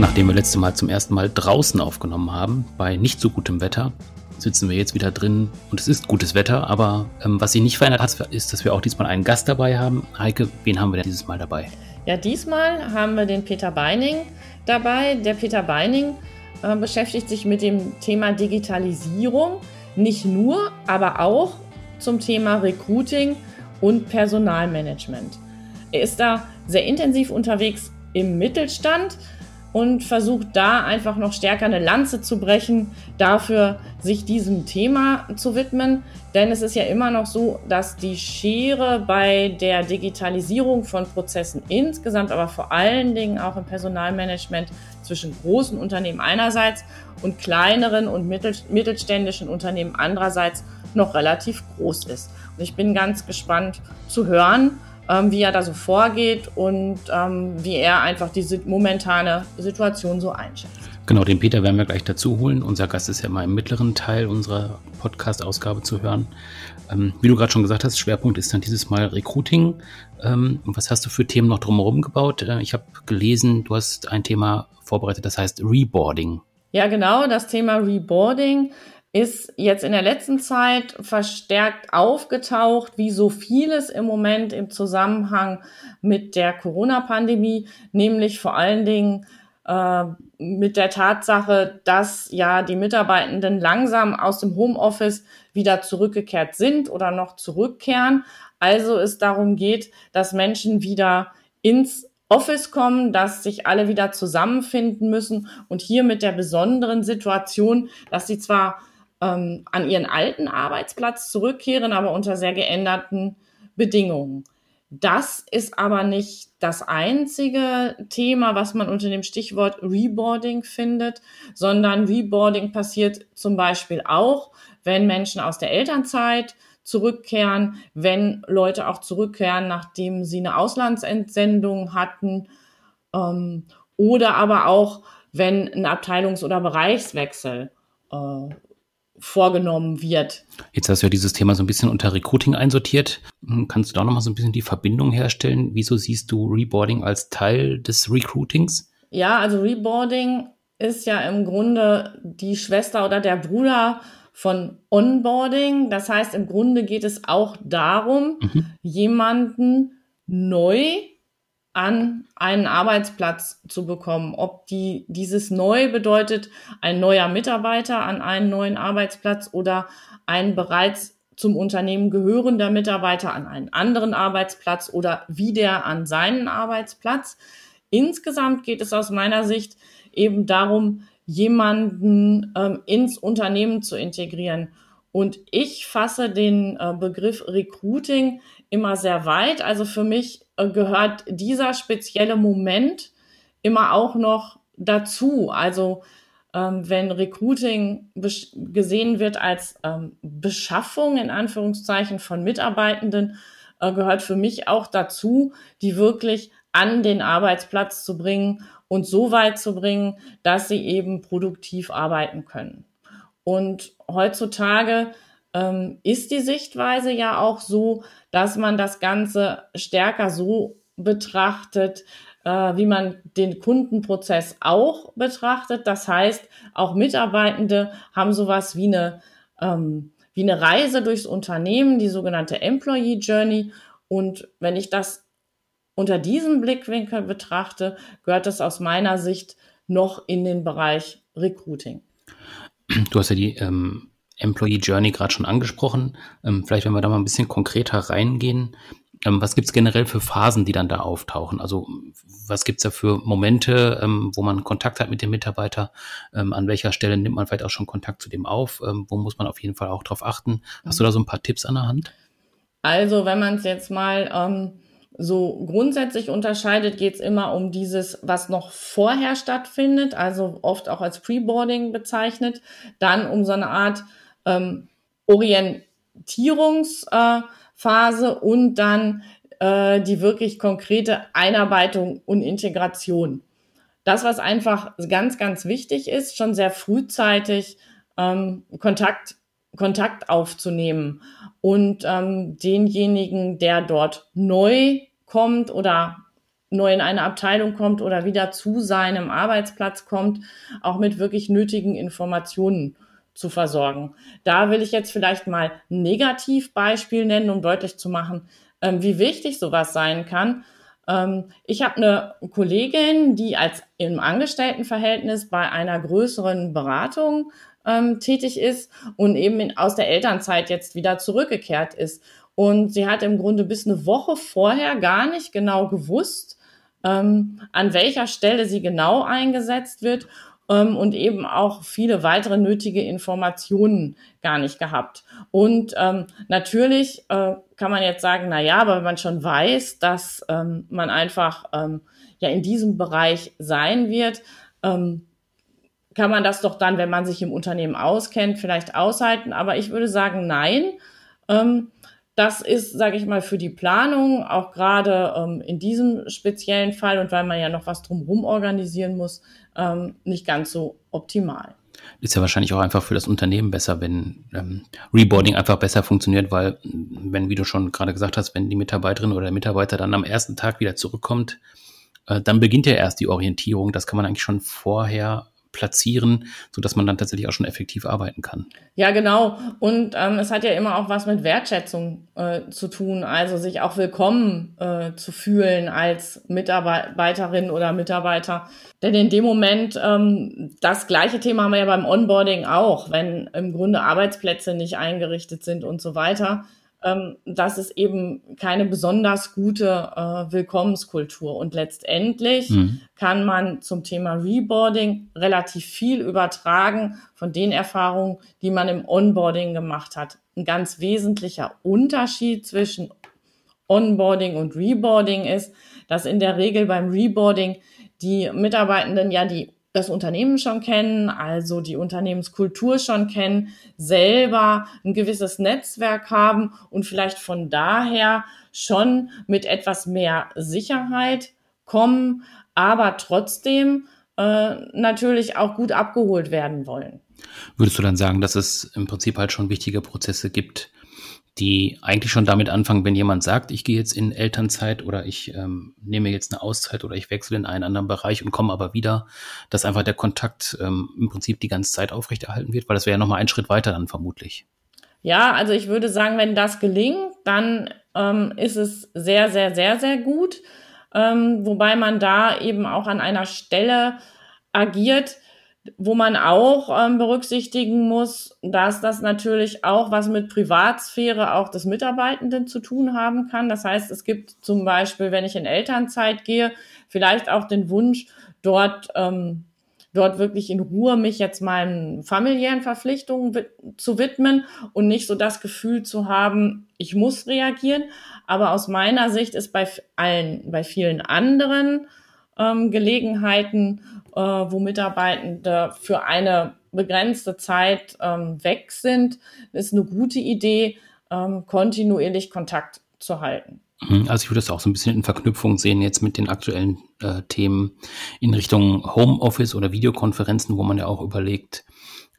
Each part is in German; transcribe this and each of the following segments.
Nachdem wir letzte Mal zum ersten Mal draußen aufgenommen haben, bei nicht so gutem Wetter, sitzen wir jetzt wieder drin und es ist gutes Wetter, aber ähm, was sich nicht verändert hat, ist, dass wir auch diesmal einen Gast dabei haben. Heike, wen haben wir denn dieses Mal dabei? Ja, diesmal haben wir den Peter Beining dabei. Der Peter Beining äh, beschäftigt sich mit dem Thema Digitalisierung, nicht nur, aber auch zum Thema Recruiting und Personalmanagement. Er ist da sehr intensiv unterwegs im Mittelstand und versucht da einfach noch stärker eine Lanze zu brechen, dafür sich diesem Thema zu widmen. Denn es ist ja immer noch so, dass die Schere bei der Digitalisierung von Prozessen insgesamt, aber vor allen Dingen auch im Personalmanagement zwischen großen Unternehmen einerseits und kleineren und mittelständischen Unternehmen andererseits noch relativ groß ist. Und ich bin ganz gespannt zu hören, ähm, wie er da so vorgeht und ähm, wie er einfach diese momentane Situation so einschätzt. Genau, den Peter werden wir gleich dazu holen. Unser Gast ist ja mal im mittleren Teil unserer Podcast-Ausgabe zu hören. Ähm, wie du gerade schon gesagt hast, Schwerpunkt ist dann dieses Mal Recruiting. Ähm, was hast du für Themen noch drumherum gebaut? Äh, ich habe gelesen, du hast ein Thema vorbereitet, das heißt Reboarding. Ja, genau, das Thema Reboarding ist jetzt in der letzten Zeit verstärkt aufgetaucht, wie so vieles im Moment im Zusammenhang mit der Corona-Pandemie, nämlich vor allen Dingen äh, mit der Tatsache, dass ja die Mitarbeitenden langsam aus dem Homeoffice wieder zurückgekehrt sind oder noch zurückkehren. Also es darum geht, dass Menschen wieder ins Office kommen, dass sich alle wieder zusammenfinden müssen und hier mit der besonderen Situation, dass sie zwar ähm, an ihren alten Arbeitsplatz zurückkehren, aber unter sehr geänderten Bedingungen. Das ist aber nicht das einzige Thema, was man unter dem Stichwort Reboarding findet, sondern Reboarding passiert zum Beispiel auch, wenn Menschen aus der Elternzeit zurückkehren, wenn Leute auch zurückkehren, nachdem sie eine Auslandsentsendung hatten, ähm, oder aber auch, wenn ein Abteilungs- oder Bereichswechsel äh, vorgenommen wird. Jetzt hast du ja dieses Thema so ein bisschen unter Recruiting einsortiert. Hm, kannst du da noch mal so ein bisschen die Verbindung herstellen? Wieso siehst du Reboarding als Teil des Recruitings? Ja, also Reboarding ist ja im Grunde die Schwester oder der Bruder von Onboarding. Das heißt, im Grunde geht es auch darum, mhm. jemanden neu an einen Arbeitsplatz zu bekommen. Ob die, dieses neu bedeutet ein neuer Mitarbeiter an einen neuen Arbeitsplatz oder ein bereits zum Unternehmen gehörender Mitarbeiter an einen anderen Arbeitsplatz oder wieder an seinen Arbeitsplatz. Insgesamt geht es aus meiner Sicht eben darum, jemanden ähm, ins Unternehmen zu integrieren. Und ich fasse den äh, Begriff Recruiting immer sehr weit. Also für mich gehört dieser spezielle Moment immer auch noch dazu. Also ähm, wenn Recruiting gesehen wird als ähm, Beschaffung in Anführungszeichen von Mitarbeitenden, äh, gehört für mich auch dazu, die wirklich an den Arbeitsplatz zu bringen und so weit zu bringen, dass sie eben produktiv arbeiten können. Und heutzutage ähm, ist die Sichtweise ja auch so, dass man das Ganze stärker so betrachtet, äh, wie man den Kundenprozess auch betrachtet. Das heißt, auch Mitarbeitende haben sowas wie eine, ähm, wie eine Reise durchs Unternehmen, die sogenannte Employee Journey. Und wenn ich das unter diesem Blickwinkel betrachte, gehört das aus meiner Sicht noch in den Bereich Recruiting. Du hast ja die ähm, Employee Journey gerade schon angesprochen. Ähm, vielleicht, wenn wir da mal ein bisschen konkreter reingehen. Ähm, was gibt's generell für Phasen, die dann da auftauchen? Also was gibt's da für Momente, ähm, wo man Kontakt hat mit dem Mitarbeiter? Ähm, an welcher Stelle nimmt man vielleicht auch schon Kontakt zu dem auf? Ähm, wo muss man auf jeden Fall auch drauf achten? Hast du da so ein paar Tipps an der Hand? Also wenn man es jetzt mal ähm, so grundsätzlich unterscheidet, geht es immer um dieses, was noch vorher stattfindet, also oft auch als Preboarding bezeichnet, dann um so eine Art ähm, Orientierungsphase äh, und dann äh, die wirklich konkrete Einarbeitung und Integration. Das, was einfach ganz, ganz wichtig ist, schon sehr frühzeitig ähm, Kontakt, Kontakt aufzunehmen und ähm, denjenigen, der dort neu kommt oder neu in eine Abteilung kommt oder wieder zu seinem Arbeitsplatz kommt, auch mit wirklich nötigen Informationen zu versorgen. Da will ich jetzt vielleicht mal ein Negativbeispiel nennen, um deutlich zu machen, ähm, wie wichtig sowas sein kann. Ähm, ich habe eine Kollegin, die als im Angestelltenverhältnis bei einer größeren Beratung ähm, tätig ist und eben in, aus der Elternzeit jetzt wieder zurückgekehrt ist. Und sie hat im Grunde bis eine Woche vorher gar nicht genau gewusst, ähm, an welcher Stelle sie genau eingesetzt wird und eben auch viele weitere nötige Informationen gar nicht gehabt. Und ähm, natürlich äh, kann man jetzt sagen, na ja, aber wenn man schon weiß, dass ähm, man einfach ähm, ja in diesem Bereich sein wird, ähm, kann man das doch dann, wenn man sich im Unternehmen auskennt, vielleicht aushalten. Aber ich würde sagen, nein. Ähm, das ist, sage ich mal, für die Planung, auch gerade ähm, in diesem speziellen Fall und weil man ja noch was drumherum organisieren muss, ähm, nicht ganz so optimal. Ist ja wahrscheinlich auch einfach für das Unternehmen besser, wenn ähm, Reboarding einfach besser funktioniert, weil, wenn, wie du schon gerade gesagt hast, wenn die Mitarbeiterin oder der Mitarbeiter dann am ersten Tag wieder zurückkommt, äh, dann beginnt ja erst die Orientierung. Das kann man eigentlich schon vorher platzieren, sodass man dann tatsächlich auch schon effektiv arbeiten kann. Ja, genau. Und ähm, es hat ja immer auch was mit Wertschätzung äh, zu tun, also sich auch willkommen äh, zu fühlen als Mitarbeiterin oder Mitarbeiter. Denn in dem Moment, ähm, das gleiche Thema haben wir ja beim Onboarding auch, wenn im Grunde Arbeitsplätze nicht eingerichtet sind und so weiter ähm, das ist eben keine besonders gute äh, Willkommenskultur. Und letztendlich mhm. kann man zum Thema Reboarding relativ viel übertragen von den Erfahrungen, die man im Onboarding gemacht hat. Ein ganz wesentlicher Unterschied zwischen Onboarding und Reboarding ist, dass in der Regel beim Reboarding die Mitarbeitenden ja die das Unternehmen schon kennen, also die Unternehmenskultur schon kennen, selber ein gewisses Netzwerk haben und vielleicht von daher schon mit etwas mehr Sicherheit kommen, aber trotzdem äh, natürlich auch gut abgeholt werden wollen. Würdest du dann sagen, dass es im Prinzip halt schon wichtige Prozesse gibt, die eigentlich schon damit anfangen, wenn jemand sagt, ich gehe jetzt in Elternzeit oder ich ähm, nehme jetzt eine Auszeit oder ich wechsle in einen anderen Bereich und komme aber wieder, dass einfach der Kontakt ähm, im Prinzip die ganze Zeit aufrechterhalten wird, weil das wäre ja nochmal ein Schritt weiter dann vermutlich. Ja, also ich würde sagen, wenn das gelingt, dann ähm, ist es sehr, sehr, sehr, sehr gut. Ähm, wobei man da eben auch an einer Stelle agiert, wo man auch ähm, berücksichtigen muss, dass das natürlich auch was mit Privatsphäre auch des Mitarbeitenden zu tun haben kann. Das heißt, es gibt zum Beispiel, wenn ich in Elternzeit gehe, vielleicht auch den Wunsch, dort, ähm, dort wirklich in Ruhe mich jetzt meinen familiären Verpflichtungen zu widmen und nicht so das Gefühl zu haben, ich muss reagieren. Aber aus meiner Sicht ist bei allen, bei vielen anderen ähm, Gelegenheiten, äh, wo Mitarbeitende für eine begrenzte Zeit ähm, weg sind, ist eine gute Idee, ähm, kontinuierlich Kontakt zu halten. Mhm, also ich würde das auch so ein bisschen in Verknüpfung sehen jetzt mit den aktuellen äh, Themen in Richtung Homeoffice oder Videokonferenzen, wo man ja auch überlegt,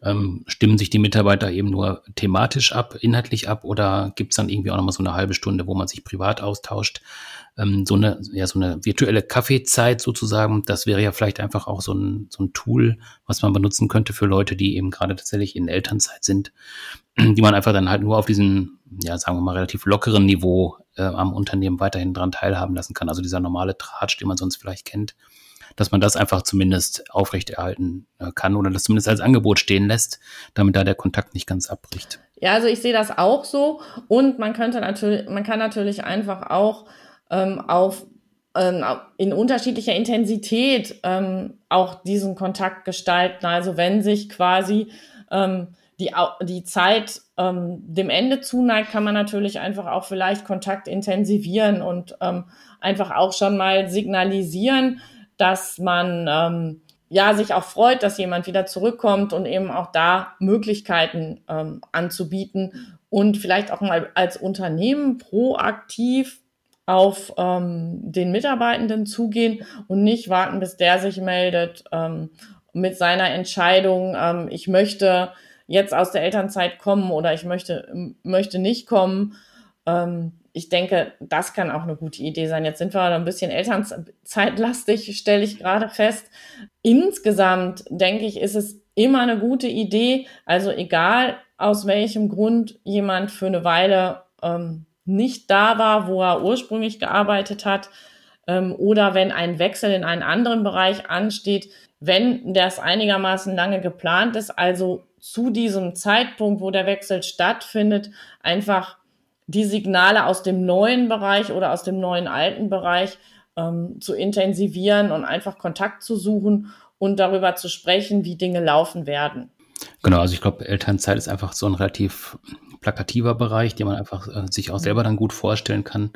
ähm, stimmen sich die Mitarbeiter eben nur thematisch ab, inhaltlich ab oder gibt es dann irgendwie auch nochmal so eine halbe Stunde, wo man sich privat austauscht? Ähm, so, eine, ja, so eine virtuelle Kaffeezeit sozusagen, das wäre ja vielleicht einfach auch so ein, so ein Tool, was man benutzen könnte für Leute, die eben gerade tatsächlich in Elternzeit sind, die man einfach dann halt nur auf diesem, ja, sagen wir mal, relativ lockeren Niveau äh, am Unternehmen weiterhin dran teilhaben lassen kann. Also dieser normale Tratsch, den man sonst vielleicht kennt dass man das einfach zumindest aufrechterhalten äh, kann oder das zumindest als Angebot stehen lässt, damit da der Kontakt nicht ganz abbricht. Ja, also ich sehe das auch so und man könnte natürlich, man kann natürlich einfach auch ähm, auf ähm, in unterschiedlicher Intensität ähm, auch diesen Kontakt gestalten. Also wenn sich quasi ähm, die, die Zeit ähm, dem Ende zuneigt, kann man natürlich einfach auch vielleicht Kontakt intensivieren und ähm, einfach auch schon mal signalisieren, dass man ähm, ja sich auch freut, dass jemand wieder zurückkommt und eben auch da Möglichkeiten ähm, anzubieten und vielleicht auch mal als Unternehmen proaktiv auf ähm, den Mitarbeitenden zugehen und nicht warten, bis der sich meldet ähm, mit seiner Entscheidung, ähm, ich möchte jetzt aus der Elternzeit kommen oder ich möchte, möchte nicht kommen. Ähm, ich denke, das kann auch eine gute Idee sein. Jetzt sind wir ein bisschen elternzeitlastig, stelle ich gerade fest. Insgesamt denke ich, ist es immer eine gute Idee. Also egal aus welchem Grund jemand für eine Weile ähm, nicht da war, wo er ursprünglich gearbeitet hat, ähm, oder wenn ein Wechsel in einen anderen Bereich ansteht, wenn das einigermaßen lange geplant ist, also zu diesem Zeitpunkt, wo der Wechsel stattfindet, einfach die Signale aus dem neuen Bereich oder aus dem neuen alten Bereich ähm, zu intensivieren und einfach Kontakt zu suchen und darüber zu sprechen, wie Dinge laufen werden. Genau, also ich glaube, Elternzeit ist einfach so ein relativ plakativer Bereich, den man einfach äh, sich auch selber dann gut vorstellen kann.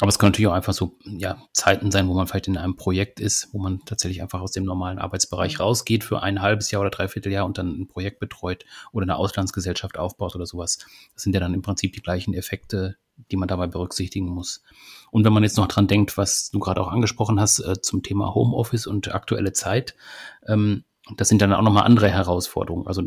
Aber es können natürlich auch einfach so ja, Zeiten sein, wo man vielleicht in einem Projekt ist, wo man tatsächlich einfach aus dem normalen Arbeitsbereich mhm. rausgeht für ein halbes Jahr oder dreiviertel Jahr und dann ein Projekt betreut oder eine Auslandsgesellschaft aufbaut oder sowas. Das sind ja dann im Prinzip die gleichen Effekte, die man dabei berücksichtigen muss. Und wenn man jetzt noch dran denkt, was du gerade auch angesprochen hast äh, zum Thema Homeoffice und aktuelle Zeit, ähm, das sind dann auch nochmal andere Herausforderungen. Also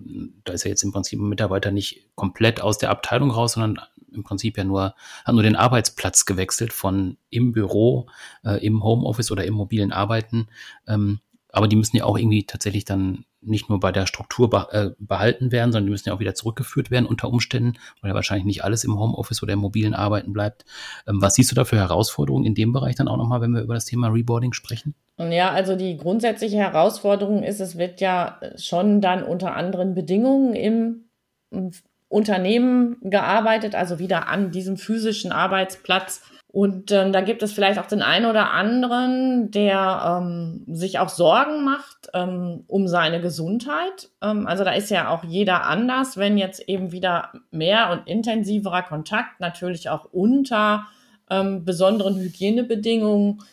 da ist ja jetzt im Prinzip ein Mitarbeiter nicht komplett aus der Abteilung raus, sondern im Prinzip ja nur, hat nur den Arbeitsplatz gewechselt von im Büro, äh, im Homeoffice oder im mobilen Arbeiten. Ähm, aber die müssen ja auch irgendwie tatsächlich dann nicht nur bei der Struktur äh, behalten werden, sondern die müssen ja auch wieder zurückgeführt werden unter Umständen, weil ja wahrscheinlich nicht alles im Homeoffice oder im mobilen Arbeiten bleibt. Ähm, was siehst du da für Herausforderungen in dem Bereich dann auch nochmal, wenn wir über das Thema Reboarding sprechen? Ja, also die grundsätzliche Herausforderung ist, es wird ja schon dann unter anderen Bedingungen im Unternehmen gearbeitet, also wieder an diesem physischen Arbeitsplatz. Und ähm, da gibt es vielleicht auch den einen oder anderen, der ähm, sich auch Sorgen macht ähm, um seine Gesundheit. Ähm, also da ist ja auch jeder anders, wenn jetzt eben wieder mehr und intensiverer Kontakt natürlich auch unter ähm, besonderen Hygienebedingungen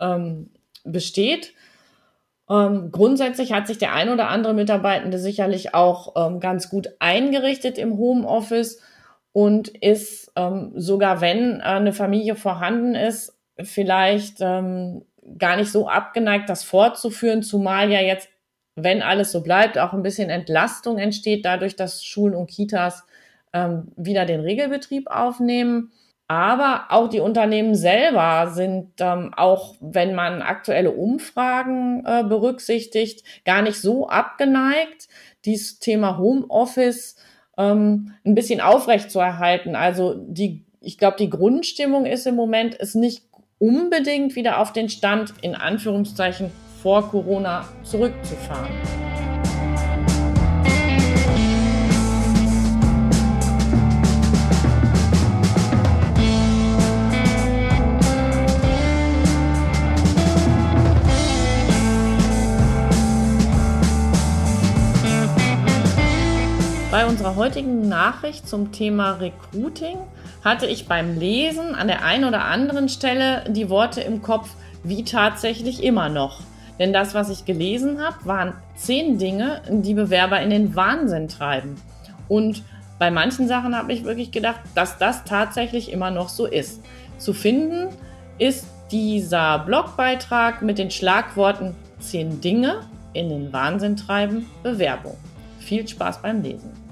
ähm, besteht. Ähm, grundsätzlich hat sich der ein oder andere Mitarbeitende sicherlich auch ähm, ganz gut eingerichtet im Homeoffice und ist ähm, sogar, wenn äh, eine Familie vorhanden ist, vielleicht ähm, gar nicht so abgeneigt, das fortzuführen, zumal ja jetzt, wenn alles so bleibt, auch ein bisschen Entlastung entsteht, dadurch, dass Schulen und Kitas ähm, wieder den Regelbetrieb aufnehmen. Aber auch die Unternehmen selber sind ähm, auch, wenn man aktuelle Umfragen äh, berücksichtigt, gar nicht so abgeneigt, dieses Thema Homeoffice ähm, ein bisschen aufrecht zu erhalten. Also die, ich glaube, die Grundstimmung ist im Moment, ist nicht unbedingt wieder auf den Stand in Anführungszeichen vor Corona zurückzufahren. Bei unserer heutigen Nachricht zum Thema Recruiting hatte ich beim Lesen an der einen oder anderen Stelle die Worte im Kopf, wie tatsächlich immer noch. Denn das, was ich gelesen habe, waren zehn Dinge, die Bewerber in den Wahnsinn treiben. Und bei manchen Sachen habe ich wirklich gedacht, dass das tatsächlich immer noch so ist. Zu finden ist dieser Blogbeitrag mit den Schlagworten zehn Dinge in den Wahnsinn treiben Bewerbung. Viel Spaß beim Lesen.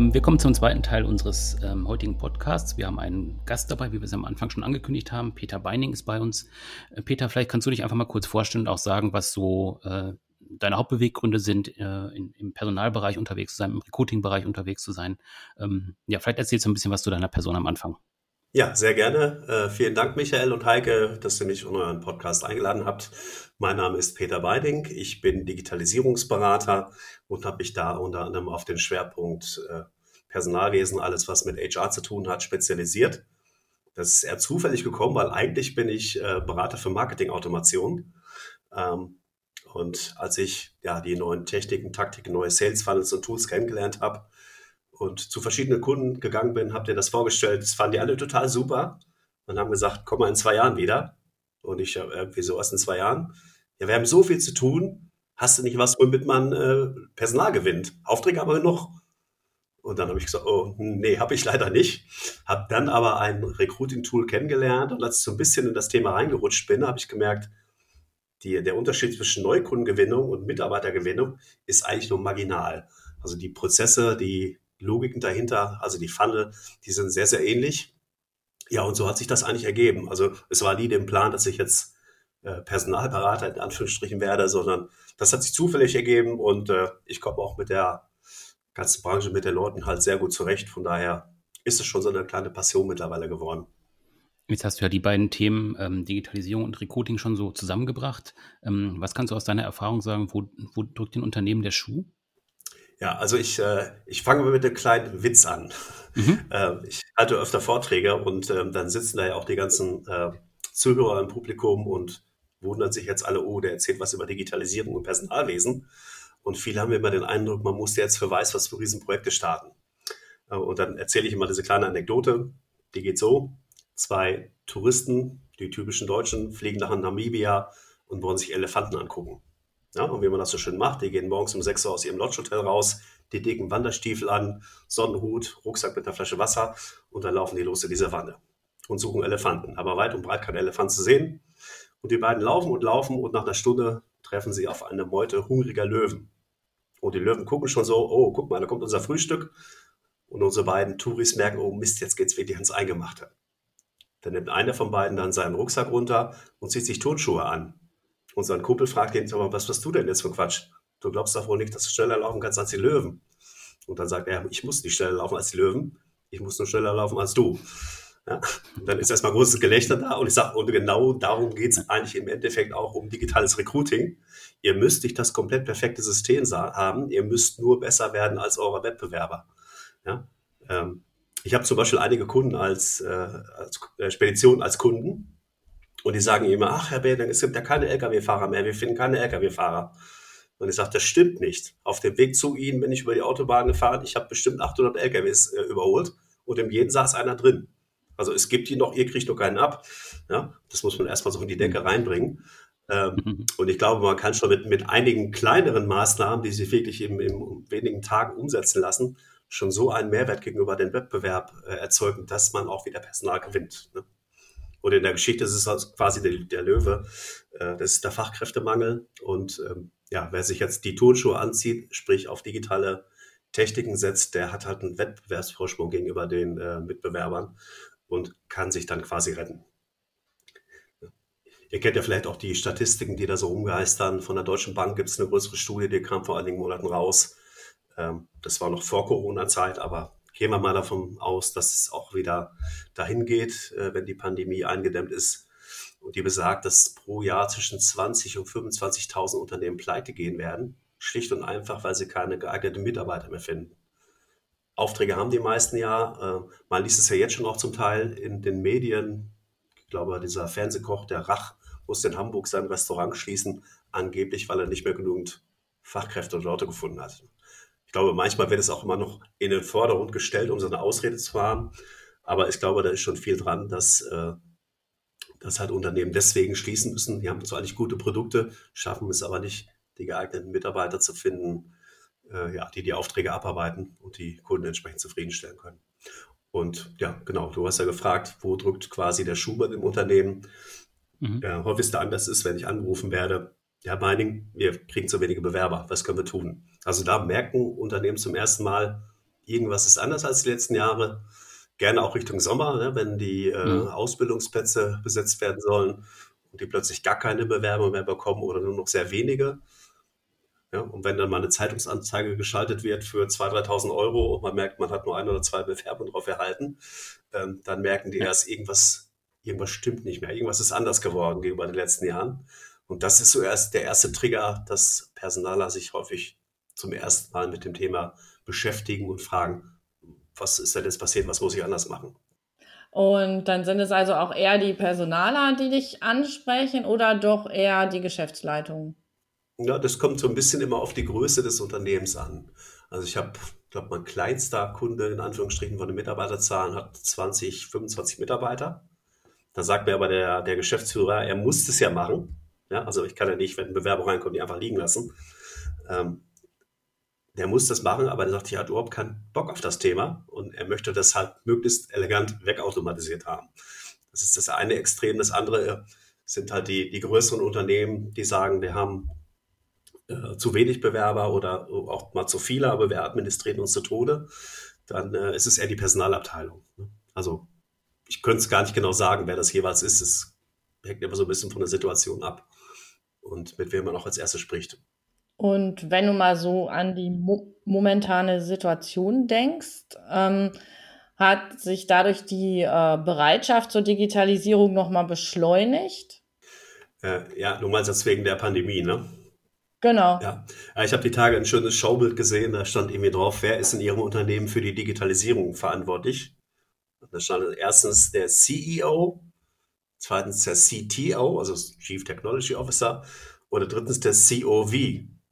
Wir kommen zum zweiten Teil unseres ähm, heutigen Podcasts. Wir haben einen Gast dabei, wie wir es am Anfang schon angekündigt haben. Peter Beining ist bei uns. Äh, Peter, vielleicht kannst du dich einfach mal kurz vorstellen und auch sagen, was so äh, deine Hauptbeweggründe sind, äh, in, im Personalbereich unterwegs zu sein, im Recruiting-Bereich unterwegs zu sein. Ähm, ja, vielleicht erzählst du ein bisschen was zu deiner Person am Anfang. Ja, sehr gerne. Äh, vielen Dank, Michael und Heike, dass ihr mich in euren Podcast eingeladen habt. Mein Name ist Peter Beiding. Ich bin Digitalisierungsberater und habe mich da unter anderem auf den Schwerpunkt äh, Personalwesen, alles was mit HR zu tun hat, spezialisiert. Das ist eher zufällig gekommen, weil eigentlich bin ich äh, Berater für Marketingautomation. Ähm, und als ich ja die neuen Techniken, Taktiken, neue Sales Funnels und Tools kennengelernt habe, und zu verschiedenen Kunden gegangen bin, habt ihr das vorgestellt. Das fanden die alle total super und haben gesagt, komm mal in zwei Jahren wieder. Und ich, äh, wieso was in zwei Jahren? Ja, wir haben so viel zu tun. Hast du nicht was, womit man äh, Personal gewinnt? Aufträge haben wir noch. Und dann habe ich gesagt, oh, nee, habe ich leider nicht. Habe dann aber ein Recruiting-Tool kennengelernt und als ich so ein bisschen in das Thema reingerutscht bin, habe ich gemerkt, die, der Unterschied zwischen Neukundengewinnung und Mitarbeitergewinnung ist eigentlich nur marginal. Also die Prozesse, die Logiken dahinter, also die Funnel, die sind sehr, sehr ähnlich. Ja, und so hat sich das eigentlich ergeben. Also es war nie dem Plan, dass ich jetzt äh, Personalberater in Anführungsstrichen werde, sondern das hat sich zufällig ergeben und äh, ich komme auch mit der ganzen Branche, mit den Leuten halt sehr gut zurecht. Von daher ist es schon so eine kleine Passion mittlerweile geworden. Jetzt hast du ja die beiden Themen ähm, Digitalisierung und Recruiting schon so zusammengebracht. Ähm, was kannst du aus deiner Erfahrung sagen, wo, wo drückt den Unternehmen der Schuh? Ja, also ich, äh, ich fange mal mit einem kleinen Witz an. Mhm. Äh, ich halte öfter Vorträge und äh, dann sitzen da ja auch die ganzen äh, Zuhörer im Publikum und wundern sich jetzt alle, oh, der erzählt was über Digitalisierung und Personalwesen. Und viele haben immer den Eindruck, man muss jetzt für weiß was für Riesenprojekte starten. Äh, und dann erzähle ich immer diese kleine Anekdote, die geht so. Zwei Touristen, die typischen Deutschen, fliegen nach Namibia und wollen sich Elefanten angucken. Ja, und wie man das so schön macht, die gehen morgens um 6 Uhr aus ihrem Lodge-Hotel raus, die dicken Wanderstiefel an, Sonnenhut, Rucksack mit einer Flasche Wasser und dann laufen die los in die Savanne und suchen Elefanten. Aber weit und breit kein Elefant zu sehen. Und die beiden laufen und laufen und nach einer Stunde treffen sie auf eine Meute hungriger Löwen. Und die Löwen gucken schon so, oh, guck mal, da kommt unser Frühstück. Und unsere beiden Touris merken, oh Mist, jetzt geht's wirklich ans Eingemachte. Dann nimmt einer von beiden dann seinen Rucksack runter und zieht sich Turnschuhe an. Und sein Kumpel fragt ihn, mal, was was du denn jetzt für Quatsch? Du glaubst doch wohl nicht, dass du schneller laufen kannst als die Löwen. Und dann sagt er, ich muss nicht schneller laufen als die Löwen, ich muss nur schneller laufen als du. Ja, dann ist erstmal großes Gelächter da und ich sage, und genau darum geht es eigentlich im Endeffekt auch um digitales Recruiting. Ihr müsst nicht das komplett perfekte System haben, ihr müsst nur besser werden als eure Wettbewerber. Ja, ähm, ich habe zum Beispiel einige Kunden als, äh, als äh, Spedition als Kunden und die sagen immer, ach Herr Bäden, es gibt ja keine Lkw-Fahrer mehr, wir finden keine Lkw-Fahrer. Und ich sage, das stimmt nicht. Auf dem Weg zu Ihnen bin ich über die Autobahn gefahren, ich habe bestimmt 800 LKWs äh, überholt und in jedem saß einer drin. Also es gibt die noch, ihr kriegt noch keinen ab. Ja, das muss man erstmal so in die Decke reinbringen. Ähm, mhm. Und ich glaube, man kann schon mit, mit einigen kleineren Maßnahmen, die sich wirklich in, in wenigen Tagen umsetzen lassen, schon so einen Mehrwert gegenüber dem Wettbewerb äh, erzeugen, dass man auch wieder Personal gewinnt. Ne? Und in der Geschichte ist es also quasi der, der Löwe, äh, das ist der Fachkräftemangel. Und ähm, ja, wer sich jetzt die Turnschuhe anzieht, sprich auf digitale Techniken setzt, der hat halt einen Wettbewerbsvorsprung gegenüber den äh, Mitbewerbern und kann sich dann quasi retten. Ihr kennt ja vielleicht auch die Statistiken, die da so rumgeistern. Von der Deutschen Bank gibt es eine größere Studie, die kam vor einigen Monaten raus. Ähm, das war noch vor Corona-Zeit, aber gehen wir mal davon aus, dass es auch wieder dahin geht, äh, wenn die Pandemie eingedämmt ist. Und die besagt, dass pro Jahr zwischen 20 und 25.000 Unternehmen pleite gehen werden. Schlicht und einfach, weil sie keine geeigneten Mitarbeiter mehr finden. Aufträge haben die meisten ja. Äh, man liest es ja jetzt schon auch zum Teil in den Medien. Ich glaube, dieser Fernsehkoch, der Rach, musste in Hamburg sein Restaurant schließen, angeblich, weil er nicht mehr genügend Fachkräfte und Leute gefunden hat. Ich glaube, manchmal wird es auch immer noch in den Vordergrund gestellt, um so eine Ausrede zu haben. Aber ich glaube, da ist schon viel dran, dass, äh, dass halt Unternehmen deswegen schließen müssen. Die haben zwar eigentlich gute Produkte, schaffen es aber nicht, die geeigneten Mitarbeiter zu finden, äh, ja, die die Aufträge abarbeiten und die Kunden entsprechend zufriedenstellen können. Und ja, genau, du hast ja gefragt, wo drückt quasi der Schuh im Unternehmen. Mhm. Ja, häufigster Anlass ist, wenn ich angerufen werde, ja, Meining, wir kriegen zu wenige Bewerber, was können wir tun? Also da merken Unternehmen zum ersten Mal, irgendwas ist anders als die letzten Jahre. Gerne auch Richtung Sommer, ne, wenn die äh, mhm. Ausbildungsplätze besetzt werden sollen und die plötzlich gar keine Bewerbung mehr bekommen oder nur noch sehr wenige ja, und wenn dann mal eine Zeitungsanzeige geschaltet wird für 2.000, 3.000 Euro und man merkt, man hat nur ein oder zwei Bewerbungen drauf erhalten, ähm, dann merken die ja. erst, irgendwas, irgendwas stimmt nicht mehr. Irgendwas ist anders geworden gegenüber den letzten Jahren. Und das ist so erst der erste Trigger, dass Personaler sich häufig zum ersten Mal mit dem Thema beschäftigen und fragen, was ist denn jetzt passiert, was muss ich anders machen? Und dann sind es also auch eher die Personaler, die dich ansprechen oder doch eher die Geschäftsleitung? Ja, das kommt so ein bisschen immer auf die Größe des Unternehmens an. Also ich habe, glaube mein kleinster Kunde in Anführungsstrichen von den Mitarbeiterzahlen hat 20, 25 Mitarbeiter. Da sagt mir aber der, der Geschäftsführer, er muss es ja machen. Ja, also ich kann ja nicht, wenn eine Bewerbung reinkommt, die einfach liegen lassen. Ähm, der muss das machen, aber der sagt, er hat überhaupt keinen Bock auf das Thema und er möchte das halt möglichst elegant wegautomatisiert haben. Das ist das eine Extrem. Das andere sind halt die, die größeren Unternehmen, die sagen, wir haben äh, zu wenig Bewerber oder auch mal zu viele, aber wir administrieren uns zu Tode. Dann äh, ist es eher die Personalabteilung. Ne? Also ich könnte es gar nicht genau sagen, wer das jeweils ist. Es hängt immer so ein bisschen von der Situation ab und mit wem man auch als erstes spricht. Und wenn du mal so an die mo momentane Situation denkst, ähm, hat sich dadurch die äh, Bereitschaft zur Digitalisierung nochmal beschleunigt? Äh, ja, du meinst das wegen der Pandemie, ne? Genau. Ja, ich habe die Tage ein schönes Schaubild gesehen, da stand irgendwie drauf, wer ist in Ihrem Unternehmen für die Digitalisierung verantwortlich? Da stand erstens der CEO, zweitens der CTO, also Chief Technology Officer, oder drittens der COV,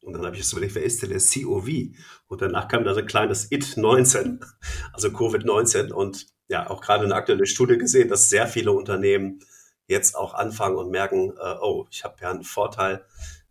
und dann habe ich so überlegt, wer ist denn der COV? Und danach kam da so ein kleines IT-19, also Covid-19. Und ja, auch gerade eine aktuelle Studie gesehen, dass sehr viele Unternehmen jetzt auch anfangen und merken, äh, oh, ich habe ja einen Vorteil,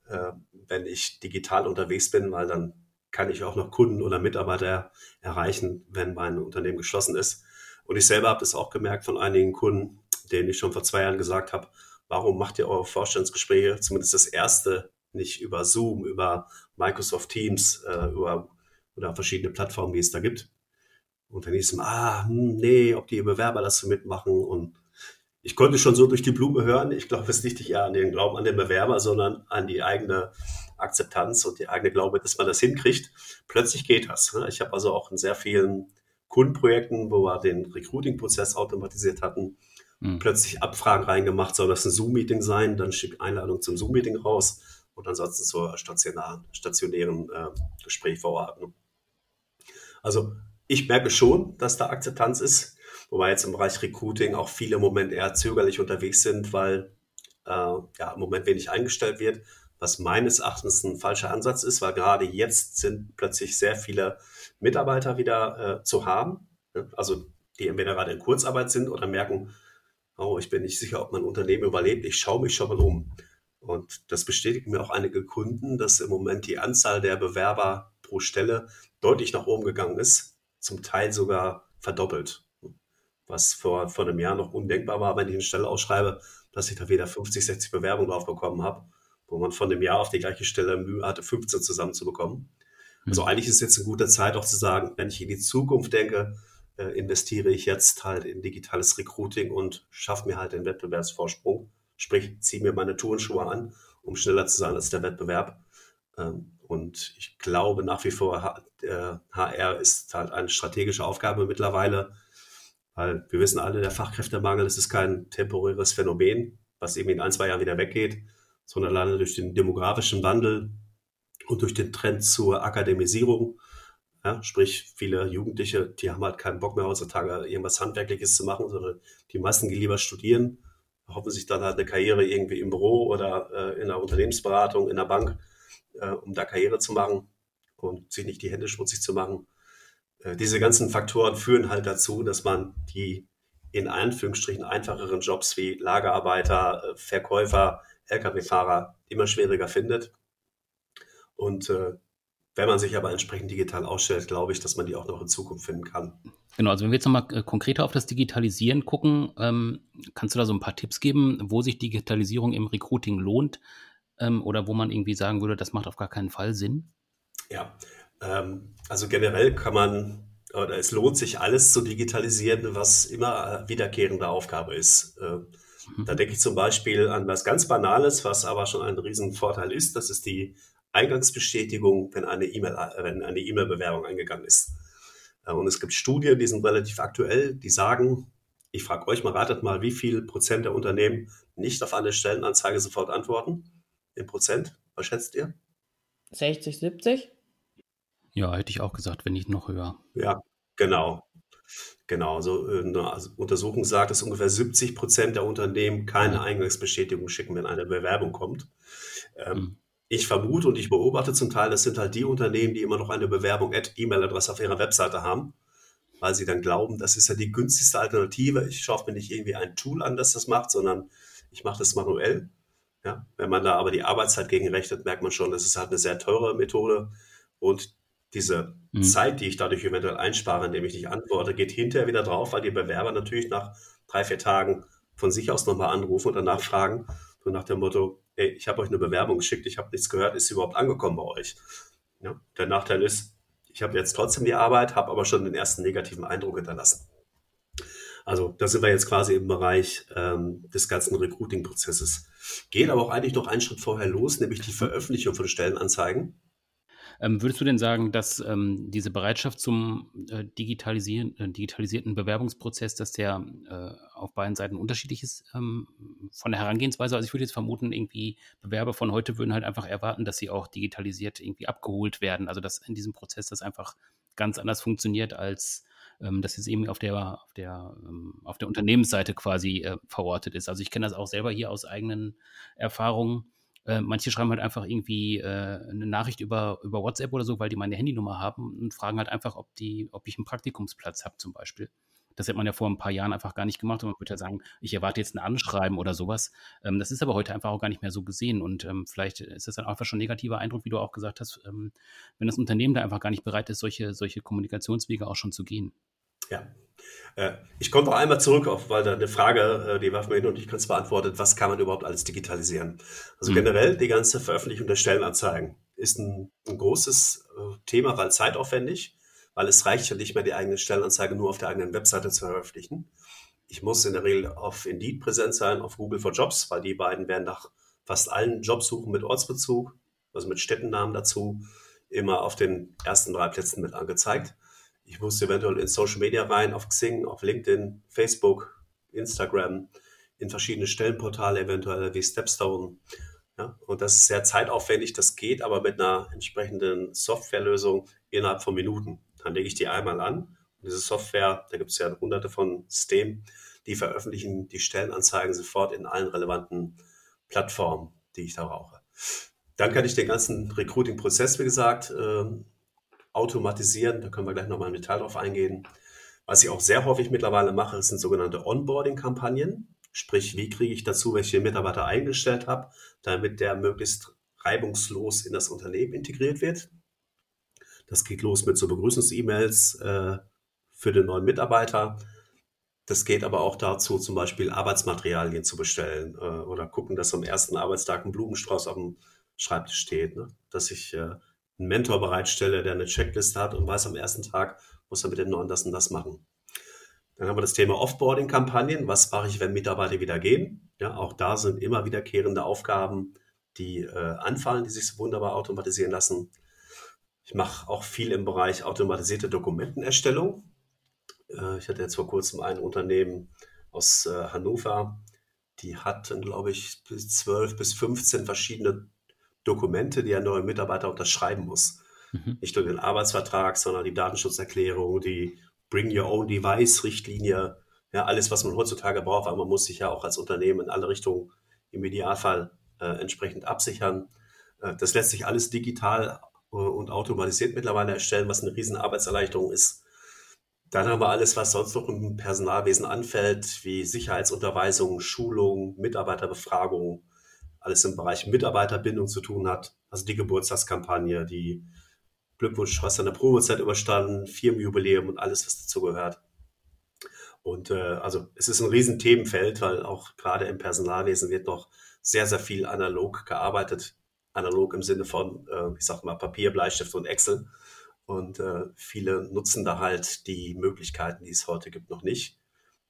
äh, wenn ich digital unterwegs bin, weil dann kann ich auch noch Kunden oder Mitarbeiter erreichen, wenn mein Unternehmen geschlossen ist. Und ich selber habe das auch gemerkt von einigen Kunden, denen ich schon vor zwei Jahren gesagt habe, warum macht ihr eure Vorstandsgespräche, zumindest das erste, nicht über Zoom, über Microsoft Teams, äh, über oder verschiedene Plattformen, die es da gibt. Und dann hieß es, ah, hm, nee, ob die Bewerber das so mitmachen. Und ich konnte schon so durch die Blume hören, ich glaube, es liegt nicht eher an den Glauben an den Bewerber, sondern an die eigene Akzeptanz und die eigene Glaube, dass man das hinkriegt. Plötzlich geht das. Ne? Ich habe also auch in sehr vielen Kundenprojekten, wo wir den Recruiting-Prozess automatisiert hatten, mhm. plötzlich Abfragen reingemacht, soll das ein Zoom-Meeting sein, dann schickt Einladung zum Zoom-Meeting raus und ansonsten zur stationären, stationären äh, Gespräch vor Ort. Ne? Also ich merke schon, dass da Akzeptanz ist, wobei jetzt im Bereich Recruiting auch viele im Moment eher zögerlich unterwegs sind, weil äh, ja, im Moment wenig eingestellt wird, was meines Erachtens ein falscher Ansatz ist, weil gerade jetzt sind plötzlich sehr viele Mitarbeiter wieder äh, zu haben, ne? also die entweder gerade in Kurzarbeit sind oder merken, oh, ich bin nicht sicher, ob mein Unternehmen überlebt, ich schaue mich schon mal um. Und das bestätigen mir auch einige Kunden, dass im Moment die Anzahl der Bewerber pro Stelle deutlich nach oben gegangen ist, zum Teil sogar verdoppelt. Was vor, vor einem Jahr noch undenkbar war, wenn ich eine Stelle ausschreibe, dass ich da wieder 50, 60 Bewerbungen drauf bekommen habe, wo man von dem Jahr auf die gleiche Stelle Mühe hatte, 15 zusammenzubekommen. Also mhm. eigentlich ist jetzt eine gute Zeit auch zu sagen, wenn ich in die Zukunft denke, äh, investiere ich jetzt halt in digitales Recruiting und schaffe mir halt den Wettbewerbsvorsprung Sprich, ziehe mir meine Turnschuhe an, um schneller zu sein als der Wettbewerb. Ähm, und ich glaube nach wie vor, HR ist halt eine strategische Aufgabe mittlerweile, weil wir wissen alle, der Fachkräftemangel, ist kein temporäres Phänomen, was eben in ein, zwei Jahren wieder weggeht, sondern alleine durch den demografischen Wandel und durch den Trend zur Akademisierung. Ja, sprich, viele Jugendliche, die haben halt keinen Bock mehr heutzutage, irgendwas Handwerkliches zu machen, sondern die meisten gehen lieber studieren hoffen sich dann halt eine Karriere irgendwie im Büro oder äh, in der Unternehmensberatung, in der Bank, äh, um da Karriere zu machen und sich nicht die Hände schmutzig zu machen. Äh, diese ganzen Faktoren führen halt dazu, dass man die in Anführungsstrichen einfacheren Jobs wie Lagerarbeiter, äh, Verkäufer, Lkw-Fahrer immer schwieriger findet. Und äh, wenn man sich aber entsprechend digital ausstellt, glaube ich, dass man die auch noch in Zukunft finden kann. Genau, also wenn wir jetzt nochmal äh, konkreter auf das Digitalisieren gucken, ähm, kannst du da so ein paar Tipps geben, wo sich Digitalisierung im Recruiting lohnt ähm, oder wo man irgendwie sagen würde, das macht auf gar keinen Fall Sinn? Ja, ähm, also generell kann man, oder es lohnt sich alles zu digitalisieren, was immer wiederkehrende Aufgabe ist. Äh, mhm. Da denke ich zum Beispiel an was ganz Banales, was aber schon ein Riesenvorteil ist. Das ist die Eingangsbestätigung, wenn eine E-Mail, wenn eine E-Mail-Bewerbung eingegangen ist. Äh, und es gibt Studien, die sind relativ aktuell, die sagen, ich frage euch mal, ratet mal, wie viel Prozent der Unternehmen nicht auf eine Stellenanzeige sofort antworten? In Prozent? Was schätzt ihr? 60, 70? Ja, hätte ich auch gesagt, wenn nicht noch höher. Ja, genau. Genau, so äh, eine Untersuchung sagt, dass ungefähr 70 Prozent der Unternehmen keine Eingangsbestätigung schicken, wenn eine Bewerbung kommt. Ähm, mhm ich vermute und ich beobachte zum Teil, das sind halt die Unternehmen, die immer noch eine Bewerbung at E-Mail-Adresse auf ihrer Webseite haben, weil sie dann glauben, das ist ja die günstigste Alternative. Ich schaue mir nicht irgendwie ein Tool an, das das macht, sondern ich mache das manuell. Ja, wenn man da aber die Arbeitszeit gegenrechnet, merkt man schon, das ist halt eine sehr teure Methode und Diese mhm. Zeit, die ich dadurch eventuell einspare, indem ich nicht antworte, geht hinterher wieder drauf, weil die Bewerber natürlich nach drei, vier Tagen von sich aus nochmal anrufen und danach fragen, so nach dem Motto, ey, ich habe euch eine Bewerbung geschickt, ich habe nichts gehört, ist sie überhaupt angekommen bei euch? Ja, der Nachteil ist, ich habe jetzt trotzdem die Arbeit, habe aber schon den ersten negativen Eindruck hinterlassen. Also da sind wir jetzt quasi im Bereich ähm, des ganzen Recruiting-Prozesses. Geht aber auch eigentlich noch einen Schritt vorher los, nämlich die Veröffentlichung von Stellenanzeigen. Ähm, würdest du denn sagen, dass ähm, diese Bereitschaft zum äh, digitalisieren, äh, digitalisierten Bewerbungsprozess, dass der äh, auf beiden Seiten unterschiedlich ist ähm, von der Herangehensweise? Also ich würde jetzt vermuten, irgendwie Bewerber von heute würden halt einfach erwarten, dass sie auch digitalisiert irgendwie abgeholt werden. Also dass in diesem Prozess das einfach ganz anders funktioniert als ähm, dass es eben auf der, auf der, ähm, auf der Unternehmensseite quasi äh, verortet ist. Also ich kenne das auch selber hier aus eigenen Erfahrungen. Äh, manche schreiben halt einfach irgendwie äh, eine Nachricht über, über WhatsApp oder so, weil die meine Handynummer haben und fragen halt einfach, ob die, ob ich einen Praktikumsplatz habe zum Beispiel. Das hätte man ja vor ein paar Jahren einfach gar nicht gemacht und man würde ja sagen, ich erwarte jetzt ein Anschreiben oder sowas. Ähm, das ist aber heute einfach auch gar nicht mehr so gesehen und ähm, vielleicht ist das dann einfach schon ein negativer Eindruck, wie du auch gesagt hast, ähm, wenn das Unternehmen da einfach gar nicht bereit ist, solche, solche Kommunikationswege auch schon zu gehen. Ja. Äh, ich komme noch einmal zurück auf, weil da eine Frage, äh, die warf mir hin und ich kann es beantworten, was kann man überhaupt alles digitalisieren? Also mhm. generell die ganze Veröffentlichung der Stellenanzeigen ist ein, ein großes äh, Thema, weil zeitaufwendig, weil es reicht ja nicht mehr, die eigene Stellenanzeige nur auf der eigenen Webseite zu veröffentlichen. Ich muss in der Regel auf Indeed präsent sein, auf Google for Jobs, weil die beiden werden nach fast allen Jobsuchen mit Ortsbezug, also mit Städtennamen dazu, immer auf den ersten drei Plätzen mit angezeigt. Ich muss eventuell in Social Media rein, auf Xing, auf LinkedIn, Facebook, Instagram, in verschiedene Stellenportale eventuell wie Stepstone. Ja, und das ist sehr zeitaufwendig, das geht aber mit einer entsprechenden Softwarelösung innerhalb von Minuten. Dann lege ich die einmal an. Und diese Software, da gibt es ja hunderte von Systemen, die veröffentlichen die Stellenanzeigen sofort in allen relevanten Plattformen, die ich da brauche. Dann kann ich den ganzen Recruiting-Prozess, wie gesagt, ähm, automatisieren. Da können wir gleich nochmal im Detail drauf eingehen. Was ich auch sehr häufig mittlerweile mache, sind sogenannte Onboarding-Kampagnen. Sprich, wie kriege ich dazu, welche Mitarbeiter eingestellt habe, damit der möglichst reibungslos in das Unternehmen integriert wird. Das geht los mit so Begrüßungs-E-Mails äh, für den neuen Mitarbeiter. Das geht aber auch dazu, zum Beispiel Arbeitsmaterialien zu bestellen äh, oder gucken, dass am ersten Arbeitstag ein Blumenstrauß auf dem Schreibtisch steht. Ne? Dass ich äh, einen Mentor bereitstelle, der eine Checkliste hat und weiß am ersten Tag, muss er mit dem Neuen das und das machen. Dann haben wir das Thema Offboarding-Kampagnen. Was mache ich, wenn Mitarbeiter wieder gehen? Ja, auch da sind immer wiederkehrende Aufgaben, die äh, anfallen, die sich wunderbar automatisieren lassen. Ich mache auch viel im Bereich automatisierte Dokumentenerstellung. Äh, ich hatte jetzt vor kurzem ein Unternehmen aus äh, Hannover, die hatten, glaube ich, bis 12 bis 15 verschiedene Dokumente, die ein neuer Mitarbeiter unterschreiben muss. Mhm. Nicht nur den Arbeitsvertrag, sondern die Datenschutzerklärung, die Bring Your Own Device Richtlinie, ja, alles, was man heutzutage braucht, aber man muss sich ja auch als Unternehmen in alle Richtungen im Idealfall äh, entsprechend absichern. Äh, das lässt sich alles digital äh, und automatisiert mittlerweile erstellen, was eine riesen Arbeitserleichterung ist. Dann haben wir alles, was sonst noch im Personalwesen anfällt, wie Sicherheitsunterweisung, Schulung, Mitarbeiterbefragung, alles im Bereich Mitarbeiterbindung zu tun hat. Also die Geburtstagskampagne, die Glückwunsch, hast deine Probezeit überstanden, Firmenjubiläum und alles, was dazu gehört. Und äh, also es ist ein riesen Themenfeld, weil auch gerade im Personalwesen wird noch sehr, sehr viel analog gearbeitet. Analog im Sinne von, äh, ich sag mal, Papier, Bleistift und Excel. Und äh, viele nutzen da halt die Möglichkeiten, die es heute gibt, noch nicht.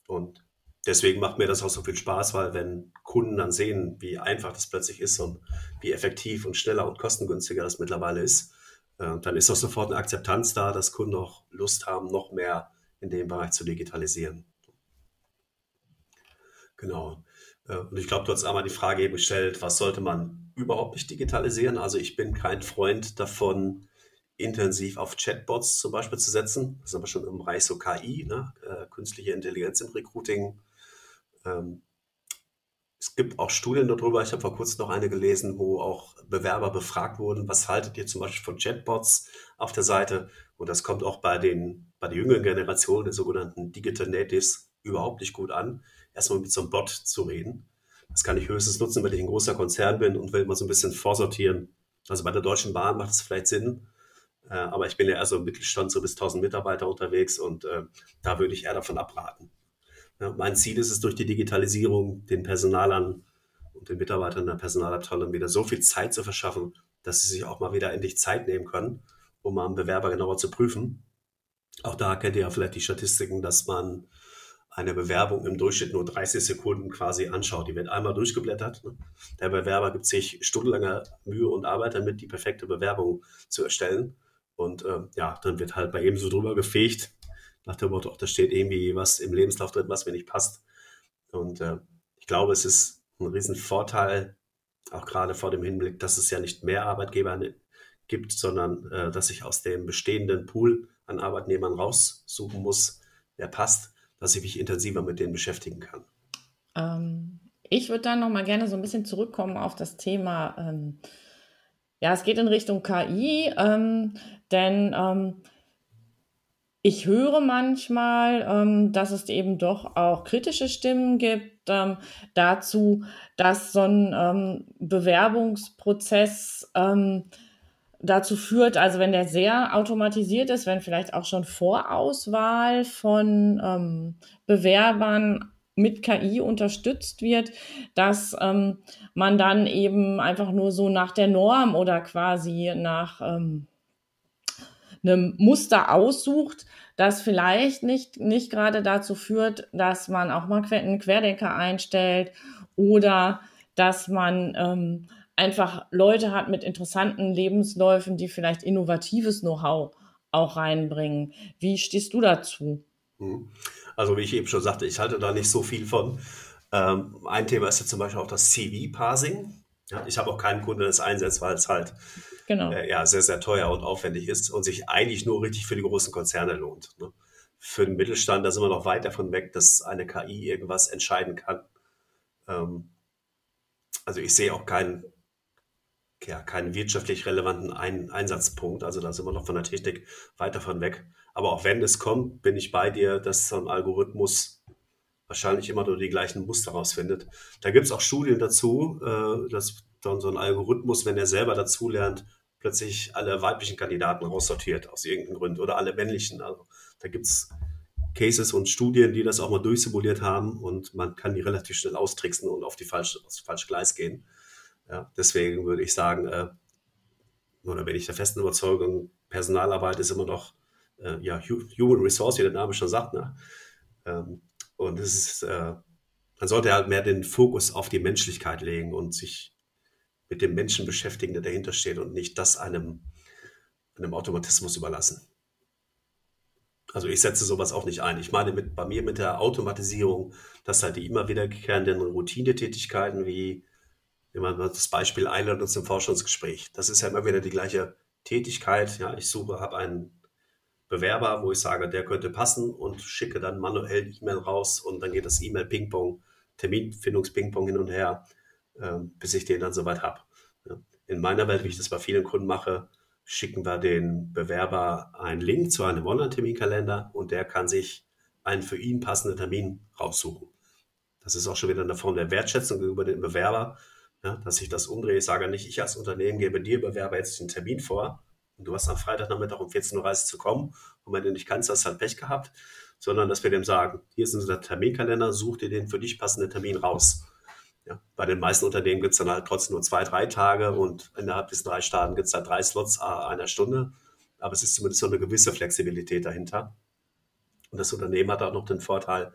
Und deswegen macht mir das auch so viel Spaß, weil wenn Kunden dann sehen, wie einfach das plötzlich ist und wie effektiv und schneller und kostengünstiger das mittlerweile ist, äh, dann ist auch sofort eine Akzeptanz da, dass Kunden auch Lust haben, noch mehr in dem Bereich zu digitalisieren. Genau. Äh, und ich glaube, du hast einmal die Frage eben gestellt, was sollte man überhaupt nicht digitalisieren? Also ich bin kein Freund davon, intensiv auf Chatbots zum Beispiel zu setzen. Das ist aber schon im Bereich so KI, ne? Äh, künstliche Intelligenz im Recruiting. Ähm, es gibt auch Studien darüber. Ich habe vor kurzem noch eine gelesen, wo auch Bewerber befragt wurden, was haltet ihr zum Beispiel von Chatbots auf der Seite? Und das kommt auch bei den, bei der jüngeren Generation, den sogenannten Digital Natives, überhaupt nicht gut an, erstmal mit so einem Bot zu reden. Das kann ich höchstens nutzen, wenn ich ein großer Konzern bin und will mal so ein bisschen vorsortieren. Also bei der Deutschen Bahn macht es vielleicht Sinn, Äh, aber ich bin ja eher so im Mittelstand, so bis 1000 Mitarbeiter unterwegs und äh, da würde ich eher davon abraten. Ja, mein Ziel ist es, durch die Digitalisierung den Personalern und den Mitarbeitern der Personalabteilung wieder so viel Zeit zu verschaffen, dass sie sich auch mal wieder endlich Zeit nehmen können, um mal einen Bewerber genauer zu prüfen. Auch da kennt ihr ja vielleicht die Statistiken, dass man eine Bewerbung im Durchschnitt nur 30 Sekunden quasi anschaut. Die wird einmal durchgeblättert. Ne? Der Bewerber gibt sich stundenlange Mühe und Arbeit damit, die perfekte Bewerbung zu erstellen. Und äh, ja, dann wird halt bei ihm so drüber gefegt, nach dem Motto, da steht irgendwie was im Lebenslauf drin, was mir nicht passt. Und äh, ich glaube, es ist ein Riesenvorteil, auch gerade vor dem Hinblick, dass es ja nicht mehr Arbeitgeber gibt, sondern äh, dass ich aus dem bestehenden Pool an Arbeitnehmern raussuchen muss, wer passt dass ich mich intensiver mit denen beschäftigen kann. Ähm, ich würde dann noch mal gerne so ein bisschen zurückkommen auf das Thema. Ähm, ja, es geht in Richtung KI, ähm, denn ähm, ich höre manchmal, ähm, dass es eben doch auch kritische Stimmen gibt ähm, dazu, dass so ein Bewerbungsprozess dazu führt, also wenn der sehr automatisiert ist, wenn vielleicht auch schon Vorauswahl von ähm, Bewerbern mit KI unterstützt wird, dass ähm, man dann eben einfach nur so nach der Norm oder quasi nach ähm, einem Muster aussucht, das vielleicht nicht, nicht gerade dazu führt, dass man auch mal einen Querdenker einstellt oder dass man ähm, einfach Leute hat mit interessanten Lebensläufen, die vielleicht innovatives Know-how auch reinbringen. Wie stehst du dazu? Mhm. Also wie ich eben schon sagte, ich halte da nicht so viel von. Ähm, ein Thema ist ja zum Beispiel auch das CV-Parsing. Ja, ich habe auch keinen Kunden, der das einsetzt, weil es halt genau. äh, ja, sehr, sehr teuer und aufwendig ist und sich eigentlich nur richtig für die großen Konzerne lohnt. Ne? Für den Mittelstand, da sind wir noch weit davon weg, dass eine KI irgendwas entscheiden kann. Ähm, also ich sehe auch keinen ja, keinen wirtschaftlich relevanten Ein Einsatzpunkt. Also da sind wir noch von der Technik weit davon weg. Aber auch wenn es kommt, bin ich bei dir, dass so ein Algorithmus wahrscheinlich immer nur die gleichen Muster rausfindet. Da gibt es auch Studien dazu, äh, dass dann so ein Algorithmus, wenn er selber dazu lernt, plötzlich alle weiblichen Kandidaten raussortiert aus irgendeinem Grund oder alle männlichen. Also da gibt es Cases und Studien, die das auch mal durchsimuliert haben und man kann die relativ schnell austricksen und auf die falsche, aufs falsche Gleis gehen. Ja, deswegen würde ich sagen, äh, oder bin ich der festen Überzeugung, Personalarbeit ist immer noch äh, ja, Human Resource, wie der Name schon sagt. Ne? Ähm, und es ist, äh, man sollte halt mehr den Fokus auf die Menschlichkeit legen und sich mit dem Menschen beschäftigen, der dahinter steht und nicht das einem, einem Automatismus überlassen. Also ich setze sowas auch nicht ein. Ich meine mit, bei mir mit der Automatisierung, dass halt die immer wiederkehrenden Routinetätigkeiten wie Nehmen wir das Beispiel Einladung zum Forschungsgespräch. Das ist ja immer wieder die gleiche Tätigkeit. Ja, ich suche, habe einen Bewerber, wo ich sage, der könnte passen und schicke dann manuell E-Mail raus und dann geht das E-Mail-Ping-Pong, Terminfindungs-Ping-Pong hin und her, bis ich den dann soweit habe. In meiner Welt, wie ich das bei vielen Kunden mache, schicken wir den Bewerber einen Link zu einem Online-Terminkalender und der kann sich einen für ihn passenden Termin raussuchen. Das ist auch schon wieder eine Form der Wertschätzung gegenüber dem Bewerber, ja, dass ich das umdrehe. Ich sage nicht, ich als Unternehmen gebe dir, Bewerber, jetzt den Termin vor und du hast am Freitagnachmittag um 14.30 Uhr zu kommen und wenn du nicht kannst, hast du halt Pech gehabt, sondern dass wir dem sagen, hier ist unser Terminkalender, such dir den für dich passenden Termin raus. Ja, bei den meisten Unternehmen gibt es dann halt trotzdem nur zwei, drei Tage und innerhalb des drei Tagen gibt es halt drei Slots einer Stunde. Aber es ist zumindest so eine gewisse Flexibilität dahinter. Und das Unternehmen hat auch noch den Vorteil,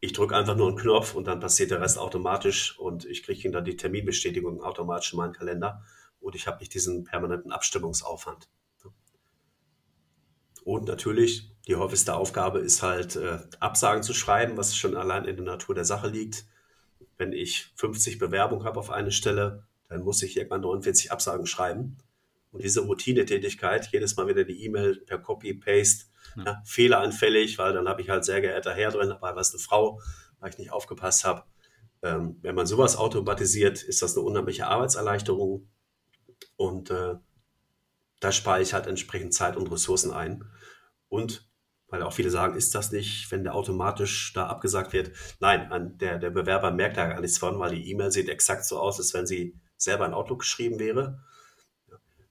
ich drücke einfach nur einen Knopf und dann passiert der Rest automatisch und ich kriege dann die Terminbestätigung automatisch in meinen Kalender und ich habe nicht diesen permanenten Abstimmungsaufwand. Und natürlich, die häufigste Aufgabe ist halt, äh, Absagen zu schreiben, was schon allein in der Natur der Sache liegt. Wenn ich 50 Bewerbungen habe auf eine Stelle, dann muss ich irgendwann 49 Absagen schreiben. Und diese Routinetätigkeit, jedes Mal wieder die E-Mail per Copy, Paste, hm. ja, fehleranfällig, weil dann habe ich halt sehr geehrter Herr drin, dabei war es eine Frau, weil ich nicht aufgepasst habe. Ähm, wenn man sowas automatisiert, ist das eine unheimliche Arbeitserleichterung und äh, da spare ich halt entsprechend Zeit und Ressourcen ein. Und weil auch viele sagen, ist das nicht, wenn der automatisch da abgesagt wird? Nein, der, der Bewerber merkt da gar nichts von, weil die E-Mail sieht exakt so aus, als wenn sie selber in Outlook geschrieben wäre.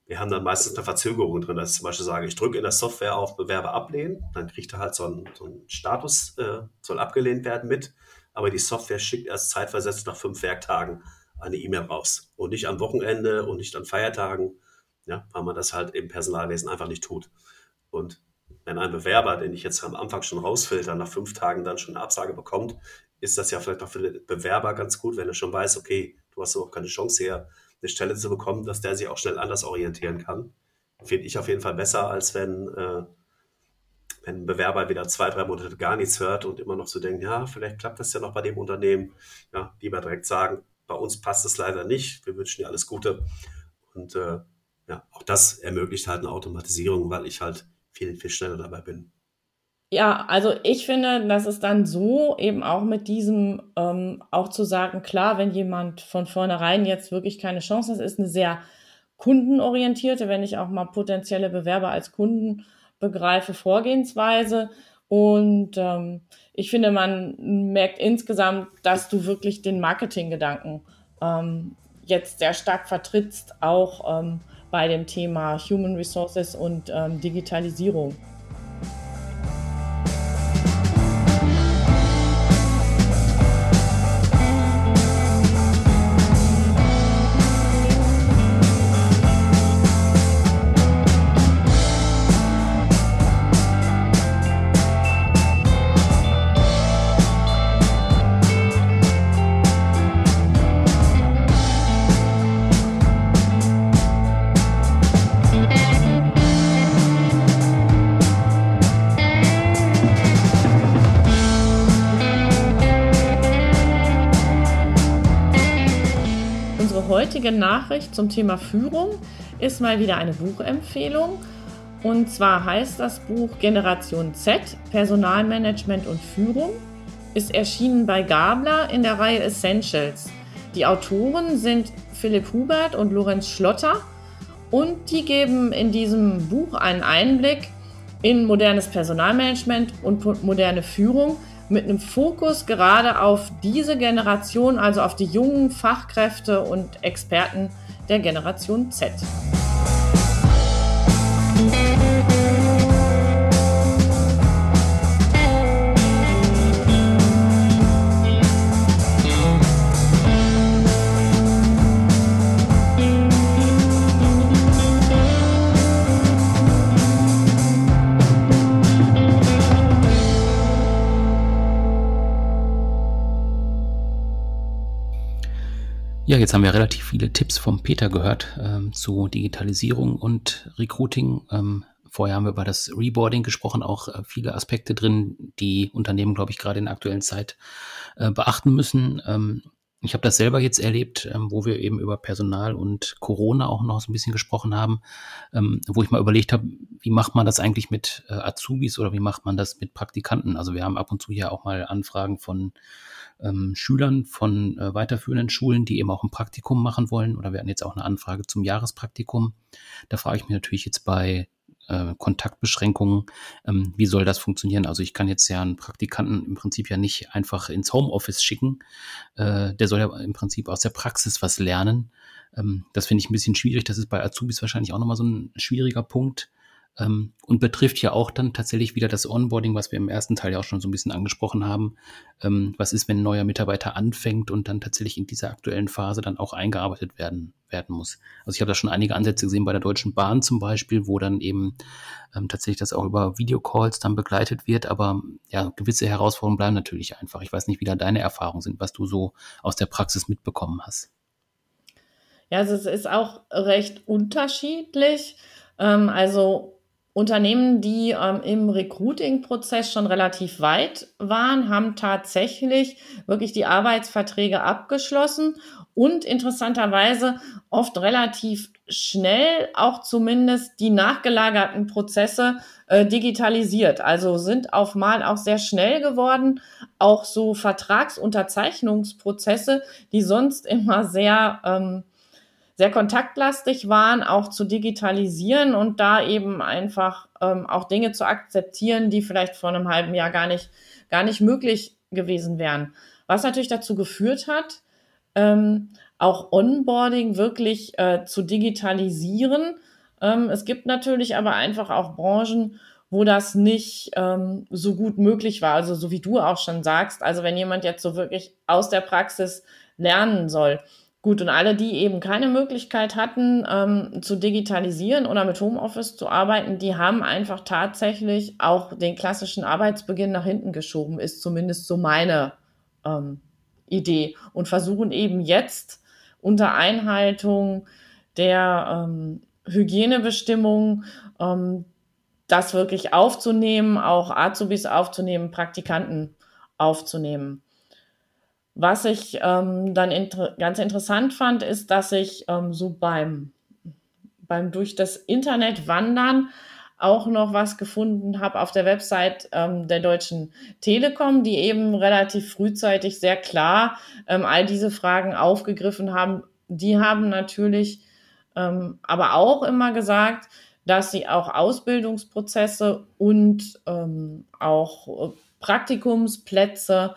wir haben dann meistens eine Verzögerung drin, dass ich zum Beispiel sage, ich drücke in der Software auf Bewerber ablehnen, dann kriegt er halt so einen, so einen Status, äh, soll abgelehnt werden mit, aber die Software schickt erst zeitversetzt nach fünf Werktagen eine E-Mail raus und nicht am Wochenende und nicht an Feiertagen, ja, weil man das halt im Personalwesen einfach nicht tut. Und wenn ein Bewerber, den ich jetzt am Anfang schon rausfilter, nach fünf Tagen dann schon eine Absage bekommt, ist das ja vielleicht auch für den Bewerber ganz gut, wenn er schon weiß, okay, du hast überhaupt keine Chance hier eine Stelle zu bekommen, dass der sich auch schnell anders orientieren kann. Finde ich auf jeden Fall besser, als wenn, äh, wenn ein Bewerber wieder zwei, drei Monate gar nichts hört und immer noch so denkt, ja, vielleicht klappt das ja noch bei dem Unternehmen. Ja, lieber direkt sagen, bei uns passt es leider nicht. Wir wünschen dir alles Gute. Und äh, ja, auch das ermöglicht halt eine Automatisierung, weil ich halt viel, viel schneller dabei bin. Ja, also ich finde, das ist dann so eben auch mit diesem ähm, auch zu sagen, klar, wenn jemand von vornherein jetzt wirklich keine Chance hat, ist eine sehr kundenorientierte, wenn ich auch mal potenzielle Bewerber als Kunden begreife, Vorgehensweise. Und ähm, ich finde, man merkt insgesamt, dass du wirklich den Marketinggedanken ähm, jetzt sehr stark vertrittst, auch ähm, bei dem Thema Human Resources und ähm, Digitalisierung. Heutige Nachricht zum Thema Führung ist mal wieder eine Buchempfehlung. Und zwar heißt das Buch Generation Z, Personalmanagement und Führung, ist erschienen bei Gabler in der Reihe Essentials. Die Autoren sind Philipp Hubert und Lorenz Schlotter und die geben in diesem Buch einen Einblick in modernes Personalmanagement und moderne Führung mit einem Fokus gerade auf diese Generation, also auf die jungen Fachkräfte und Experten der Generation Z. jetzt haben wir relativ viele Tipps vom Peter gehört ähm, zu Digitalisierung und Recruiting. Ähm, vorher haben wir über das Reboarding gesprochen, auch äh, viele Aspekte drin, die Unternehmen, glaube ich, gerade in der aktuellen Zeit äh, beachten müssen. Ähm, ich habe das selber jetzt erlebt, ähm, wo wir eben über Personal und Corona auch noch so ein bisschen gesprochen haben, ähm, wo ich mal überlegt habe, wie macht man das eigentlich mit äh, Azubis oder wie macht man das mit Praktikanten? Also wir haben ab und zu ja auch mal Anfragen von ähm, Schülern von äh, weiterführenden Schulen, die eben auch ein Praktikum machen wollen. Oder wir hatten jetzt auch eine Anfrage zum Jahrespraktikum. Da frage ich mich natürlich jetzt bei äh, Kontaktbeschränkungen, ähm, wie soll das funktionieren? Also ich kann jetzt ja einen Praktikanten im Prinzip ja nicht einfach ins Homeoffice schicken. Äh, der soll ja im Prinzip aus der Praxis was lernen. Ähm, das finde ich ein bisschen schwierig. Das ist bei Azubis wahrscheinlich auch nochmal so ein schwieriger Punkt ähm, und betrifft ja auch dann tatsächlich wieder das Onboarding, was wir im ersten Teil ja auch schon so ein bisschen angesprochen haben. Ähm, was ist, wenn ein neuer Mitarbeiter anfängt und dann tatsächlich in dieser aktuellen Phase dann auch eingearbeitet werden, werden muss? Also ich habe da schon einige Ansätze gesehen bei der Deutschen Bahn zum Beispiel, wo dann eben ähm, tatsächlich das auch über Videocalls dann begleitet wird, aber ja, gewisse Herausforderungen bleiben natürlich einfach. Ich weiß nicht, wie da deine Erfahrungen sind, was du so aus der Praxis mitbekommen hast. Ja, also es ist auch recht unterschiedlich. Ähm, also Unternehmen, die ähm, im Recruiting-Prozess schon relativ weit waren, haben tatsächlich wirklich die Arbeitsverträge abgeschlossen und interessanterweise oft relativ schnell auch zumindest die nachgelagerten Prozesse äh, digitalisiert. Also sind auf mal auch sehr schnell geworden. Auch so Vertragsunterzeichnungsprozesse, die sonst immer sehr ähm, sehr kontaktlastig waren, auch zu digitalisieren und da eben einfach ähm, auch Dinge zu akzeptieren, die vielleicht vor einem halben Jahr gar nicht, gar nicht möglich gewesen wären. Was natürlich dazu geführt hat, ähm, auch Onboarding wirklich äh, zu digitalisieren, Ähm, es gibt natürlich aber einfach auch Branchen, wo das nicht ähm, so gut möglich war. Also so wie du auch schon sagst, also wenn jemand jetzt so wirklich aus der Praxis lernen soll. Gut, und alle, die eben keine Möglichkeit hatten, ähm, zu digitalisieren oder mit Homeoffice zu arbeiten, die haben einfach tatsächlich auch den klassischen Arbeitsbeginn nach hinten geschoben, ist zumindest so meine ähm, Idee. Und versuchen eben jetzt unter Einhaltung der ähm, Hygienebestimmungen ähm, das wirklich aufzunehmen, auch Azubis aufzunehmen, Praktikanten aufzunehmen. Was ich ähm, dann inter ganz interessant fand, ist, dass ich ähm, so beim, beim durch das Internet wandern auch noch was gefunden habe auf der Website ähm, der Deutschen Telekom, die eben relativ frühzeitig sehr klar ähm, all diese Fragen aufgegriffen haben. Die haben natürlich ähm, aber auch immer gesagt, dass sie auch Ausbildungsprozesse und ähm, auch äh, Praktikumsplätze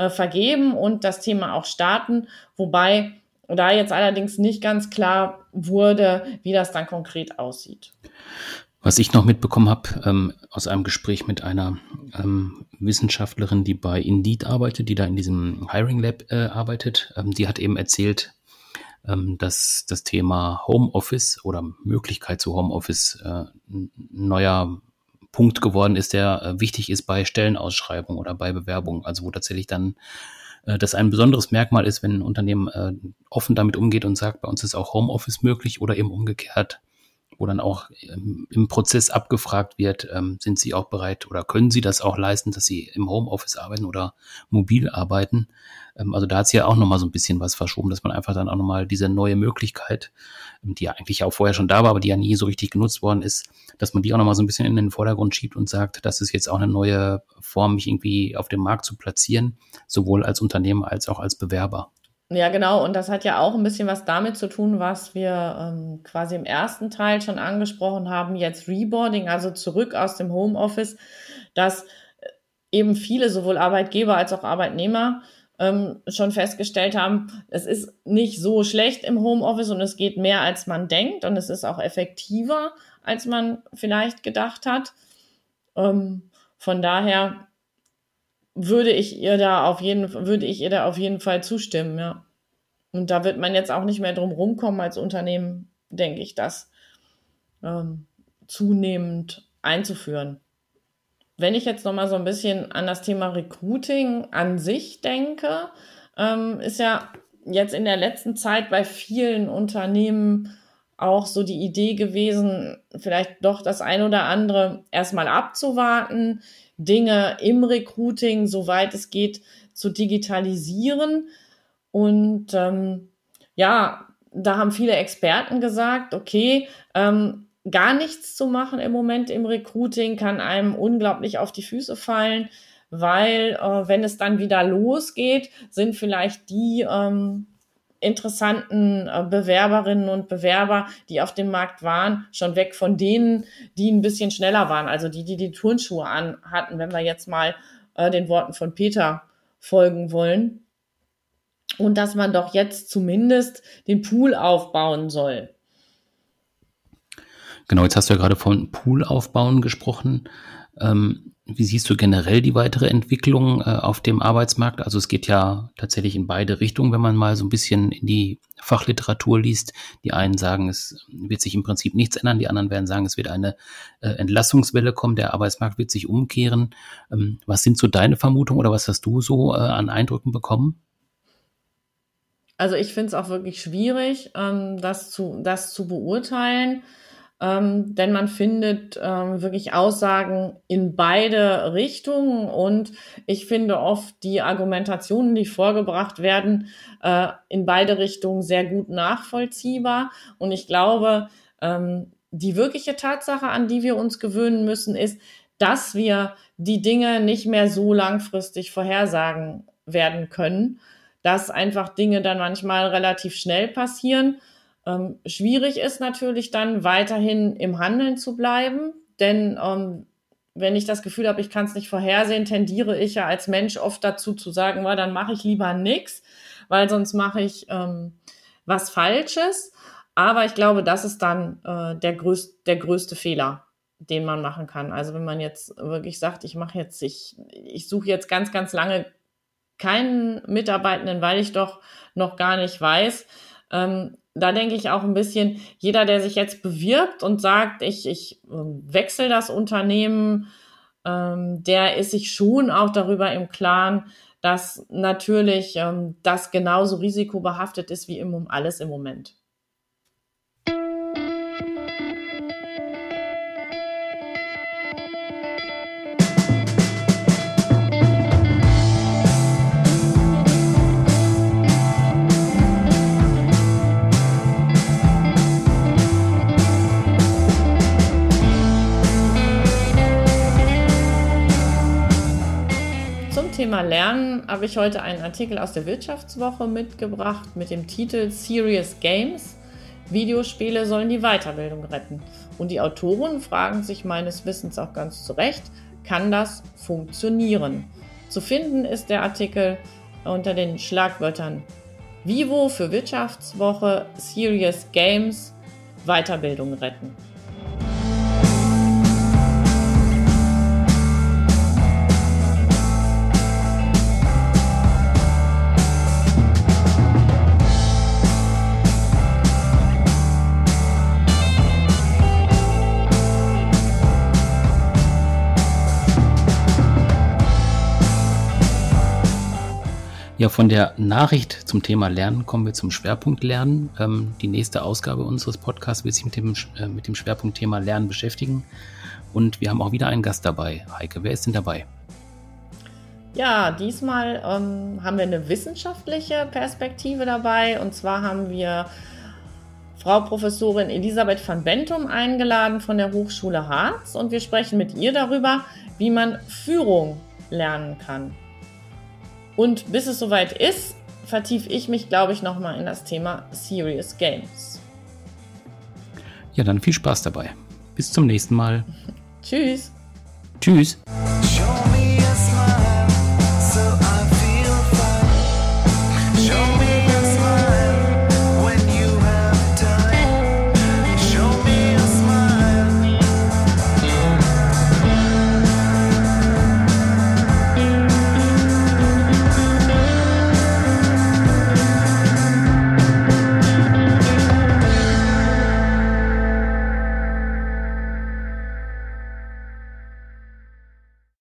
äh, vergeben und das Thema auch starten, wobei da jetzt allerdings nicht ganz klar wurde, wie das dann konkret aussieht. Was ich noch mitbekommen habe ähm, aus einem Gespräch mit einer ähm, Wissenschaftlerin, die bei Indeed arbeitet, die da in diesem Hiring Lab äh, arbeitet, ähm, die hat eben erzählt, ähm, dass das Thema Homeoffice oder Möglichkeit zu Homeoffice äh, neuer Punkt geworden ist, der äh, wichtig ist bei Stellenausschreibungen oder bei Bewerbungen. Also wo tatsächlich dann äh, das ein besonderes Merkmal ist, wenn ein Unternehmen äh, offen damit umgeht und sagt, bei uns ist auch Homeoffice möglich oder eben umgekehrt wo dann auch ähm, im Prozess abgefragt wird, ähm, sind Sie auch bereit oder können Sie das auch leisten, dass Sie im Homeoffice arbeiten oder mobil arbeiten? Ähm, also da hat es ja auch nochmal so ein bisschen was verschoben, dass man einfach dann auch nochmal diese neue Möglichkeit, die ja eigentlich auch vorher schon da war, aber die ja nie so richtig genutzt worden ist, dass man die auch nochmal so ein bisschen in den Vordergrund schiebt und sagt, das ist jetzt auch eine neue Form, mich irgendwie auf dem Markt zu platzieren, sowohl als Unternehmen als auch als Bewerber. Ja, genau. Und das hat ja auch ein bisschen was damit zu tun, was wir ähm, quasi im ersten Teil schon angesprochen haben, jetzt Reboarding, also zurück aus dem Homeoffice, dass äh, eben viele, sowohl Arbeitgeber als auch Arbeitnehmer, ähm, schon festgestellt haben, es ist nicht so schlecht im Homeoffice und es geht mehr, als man denkt und es ist auch effektiver, als man vielleicht gedacht hat. Ähm, von daher würde ich ihr da auf jeden würde ich ihr da auf jeden Fall zustimmen, ja. Und da wird man jetzt auch nicht mehr drum rumkommen als Unternehmen, denke ich, das ähm, zunehmend einzuführen. Wenn ich jetzt noch mal so ein bisschen an das Thema Recruiting an sich denke, ähm, ist ja jetzt in der letzten Zeit bei vielen Unternehmen auch so die Idee gewesen, vielleicht doch das ein oder andere erstmal abzuwarten, Dinge im Recruiting, soweit es geht, zu digitalisieren. Und ähm, ja, da haben viele Experten gesagt, okay, ähm, gar nichts zu machen im Moment im Recruiting kann einem unglaublich auf die Füße fallen, weil äh, wenn es dann wieder losgeht, sind vielleicht die ähm, interessanten äh, Bewerberinnen und Bewerber, die auf dem Markt waren, schon weg von denen, die ein bisschen schneller waren, also die, die die Turnschuhe an hatten, wenn wir jetzt mal äh, den Worten von Peter folgen wollen. Und dass man doch jetzt zumindest den Pool aufbauen soll. Genau, jetzt hast du ja gerade von Pool aufbauen gesprochen. Ähm, wie siehst du generell die weitere Entwicklung äh, auf dem Arbeitsmarkt? Also es geht ja tatsächlich in beide Richtungen, wenn man mal so ein bisschen in die Fachliteratur liest. Die einen sagen, es wird sich im Prinzip nichts ändern, die anderen werden sagen, es wird eine äh, Entlassungswelle kommen, der Arbeitsmarkt wird sich umkehren. Ähm, was sind so deine Vermutungen oder was hast du so äh, an Eindrücken bekommen? Also ich finde es auch wirklich schwierig, ähm, das, zu, das zu beurteilen ähm, denn man findet ähm, wirklich Aussagen in beide Richtungen und ich finde oft die Argumentationen, die vorgebracht werden, äh, in beide Richtungen sehr gut nachvollziehbar. Und ich glaube, ähm, die wirkliche Tatsache, an die wir uns gewöhnen müssen, ist, dass wir die Dinge nicht mehr so langfristig vorhersagen werden können, dass einfach Dinge dann manchmal relativ schnell passieren ähm, schwierig ist natürlich dann weiterhin im Handeln zu bleiben, denn ähm, wenn ich das Gefühl habe, ich kann es nicht vorhersehen, tendiere ich ja als Mensch oft dazu zu sagen, well, dann mache ich lieber nichts, weil sonst mache ich ähm, was Falsches. Aber ich glaube, das ist dann äh, der, größ der größte Fehler, den man machen kann. Also wenn man jetzt wirklich sagt, ich mache jetzt, ich, ich suche jetzt ganz, ganz lange keinen Mitarbeitenden, weil ich doch noch gar nicht weiß. Ähm, da denke ich auch ein bisschen, jeder, der sich jetzt bewirbt und sagt, ich, ich ähm, wechsle das Unternehmen, ähm, der ist sich schon auch darüber im Klaren, dass natürlich ähm, das genauso risikobehaftet ist wie im, alles im Moment. Thema Lernen habe ich heute einen Artikel aus der Wirtschaftswoche mitgebracht mit dem Titel Serious Games. Videospiele sollen die Weiterbildung retten. Und die Autoren fragen sich meines Wissens auch ganz zu Recht, kann das funktionieren? Zu finden ist der Artikel unter den Schlagwörtern Vivo für Wirtschaftswoche, Serious Games, Weiterbildung retten. Ja, von der Nachricht zum Thema Lernen kommen wir zum Schwerpunkt Lernen. Ähm, die nächste Ausgabe unseres Podcasts wird sich mit dem, äh, mit dem Schwerpunktthema Lernen beschäftigen. Und wir haben auch wieder einen Gast dabei. Heike, wer ist denn dabei? Ja, diesmal ähm, haben wir eine wissenschaftliche Perspektive dabei. Und zwar haben wir Frau Professorin Elisabeth van Bentum eingeladen von der Hochschule Harz. Und wir sprechen mit ihr darüber, wie man Führung lernen kann. Und bis es soweit ist, vertiefe ich mich, glaube ich, nochmal in das Thema Serious Games. Ja, dann viel Spaß dabei. Bis zum nächsten Mal. Tschüss. Tschüss.